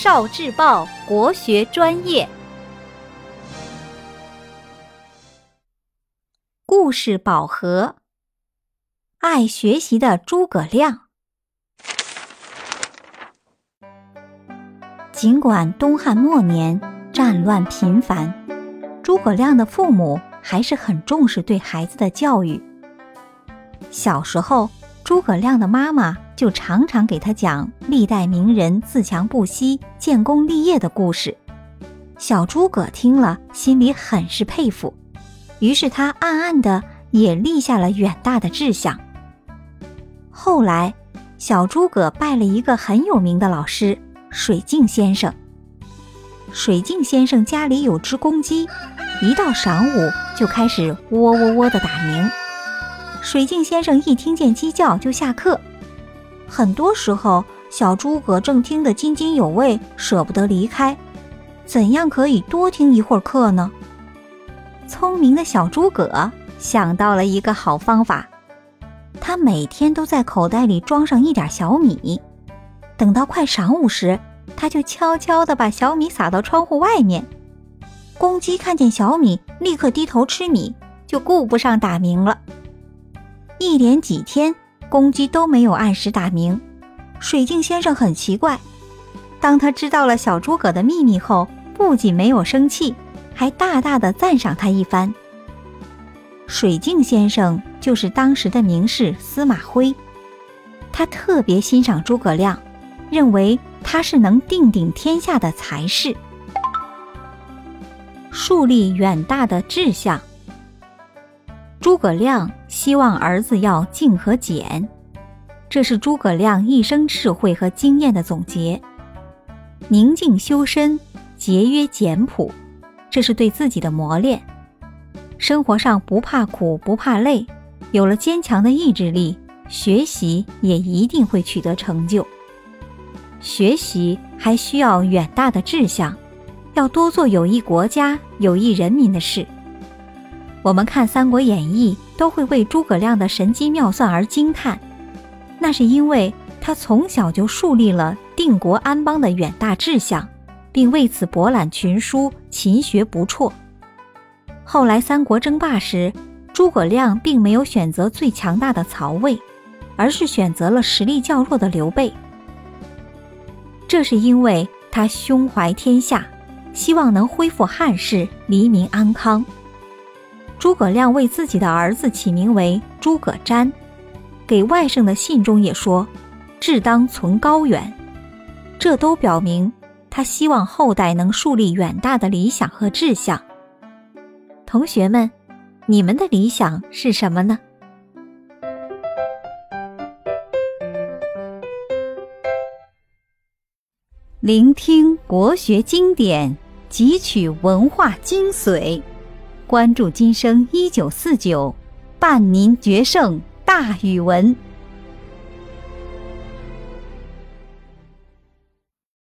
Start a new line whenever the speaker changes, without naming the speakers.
少智报国学专业，故事宝盒。爱学习的诸葛亮，尽管东汉末年战乱频繁，诸葛亮的父母还是很重视对孩子的教育。小时候，诸葛亮的妈妈就常常给他讲历代名人自强不息、建功立业的故事。小诸葛听了，心里很是佩服，于是他暗暗的也立下了远大的志向。后来，小诸葛拜了一个很有名的老师——水镜先生。水镜先生家里有只公鸡，一到晌午就开始喔喔喔的打鸣。水镜先生一听见鸡叫就下课，很多时候小诸葛正听得津津有味，舍不得离开。怎样可以多听一会儿课呢？聪明的小诸葛想到了一个好方法，他每天都在口袋里装上一点小米，等到快晌午时，他就悄悄地把小米撒到窗户外面。公鸡看见小米，立刻低头吃米，就顾不上打鸣了。一连几天，公鸡都没有按时打鸣。水镜先生很奇怪。当他知道了小诸葛的秘密后，不仅没有生气，还大大的赞赏他一番。水镜先生就是当时的名士司马徽，他特别欣赏诸葛亮，认为他是能定鼎天下的才士。树立远大的志向。诸葛亮希望儿子要静和俭，这是诸葛亮一生智慧和经验的总结。宁静修身，节约简朴，这是对自己的磨练。生活上不怕苦不怕累，有了坚强的意志力，学习也一定会取得成就。学习还需要远大的志向，要多做有益国家、有益人民的事。我们看《三国演义》，都会为诸葛亮的神机妙算而惊叹，那是因为他从小就树立了定国安邦的远大志向，并为此博览群书，勤学不辍。后来三国争霸时，诸葛亮并没有选择最强大的曹魏，而是选择了实力较弱的刘备。这是因为他胸怀天下，希望能恢复汉室，黎民安康。诸葛亮为自己的儿子起名为诸葛瞻，给外甥的信中也说：“志当存高远。”这都表明他希望后代能树立远大的理想和志向。同学们，你们的理想是什么呢？聆听国学经典，汲取文化精髓。关注今生一九四九，伴您决胜大语文。